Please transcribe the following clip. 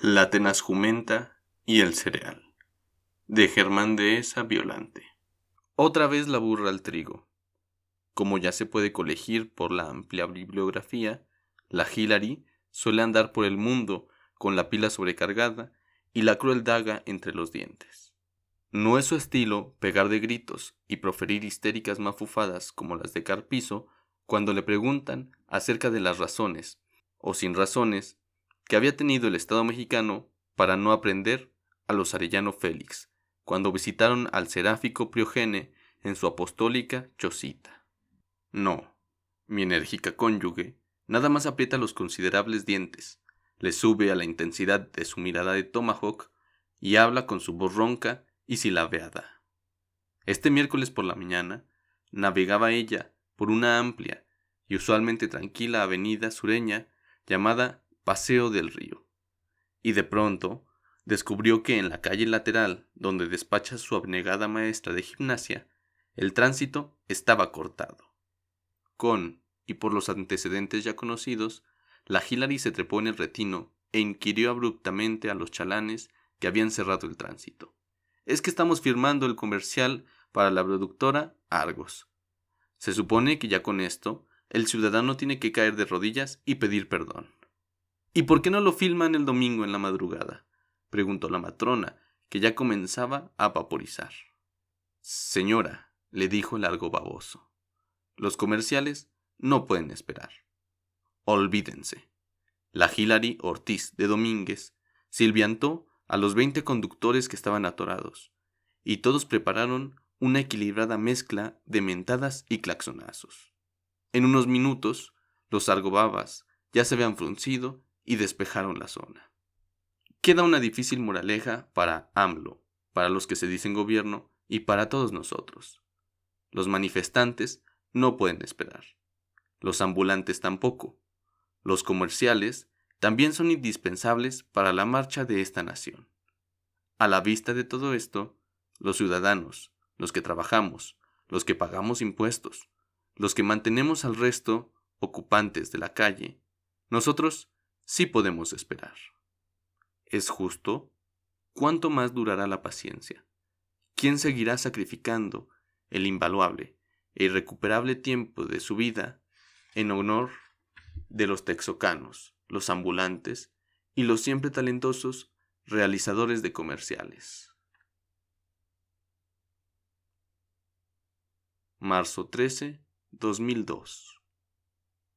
La tenaz jumenta y el cereal. De Germán Dehesa Violante. Otra vez la burra al trigo. Como ya se puede colegir por la amplia bibliografía, la Hillary suele andar por el mundo con la pila sobrecargada y la cruel daga entre los dientes. No es su estilo pegar de gritos y proferir histéricas mafufadas como las de Carpizo cuando le preguntan acerca de las razones, o sin razones, que había tenido el Estado mexicano para no aprender a los Arellano Félix, cuando visitaron al seráfico Priogene en su apostólica Chosita. No, mi enérgica cónyuge nada más aprieta los considerables dientes, le sube a la intensidad de su mirada de tomahawk y habla con su voz ronca y silabeada. Este miércoles por la mañana navegaba ella por una amplia y usualmente tranquila avenida sureña llamada Paseo del Río. Y de pronto descubrió que en la calle lateral, donde despacha su abnegada maestra de gimnasia, el tránsito estaba cortado. Con, y por los antecedentes ya conocidos, la Hillary se trepó en el retino e inquirió abruptamente a los chalanes que habían cerrado el tránsito. Es que estamos firmando el comercial para la productora Argos. Se supone que ya con esto el ciudadano tiene que caer de rodillas y pedir perdón. ¿Y por qué no lo filman el domingo en la madrugada? preguntó la matrona, que ya comenzaba a vaporizar. Señora, le dijo el largo baboso, los comerciales no pueden esperar. Olvídense. La Hilary Ortiz de Domínguez silbiantó a los veinte conductores que estaban atorados, y todos prepararon una equilibrada mezcla de mentadas y claxonazos. En unos minutos, los argobabas ya se habían fruncido y despejaron la zona. Queda una difícil moraleja para AMLO, para los que se dicen gobierno y para todos nosotros. Los manifestantes no pueden esperar. Los ambulantes tampoco. Los comerciales también son indispensables para la marcha de esta nación. A la vista de todo esto, los ciudadanos, los que trabajamos, los que pagamos impuestos, los que mantenemos al resto ocupantes de la calle, nosotros sí podemos esperar. ¿Es justo? ¿Cuánto más durará la paciencia? ¿Quién seguirá sacrificando el invaluable e irrecuperable tiempo de su vida en honor de los texocanos, los ambulantes y los siempre talentosos realizadores de comerciales? Marzo 13, 2002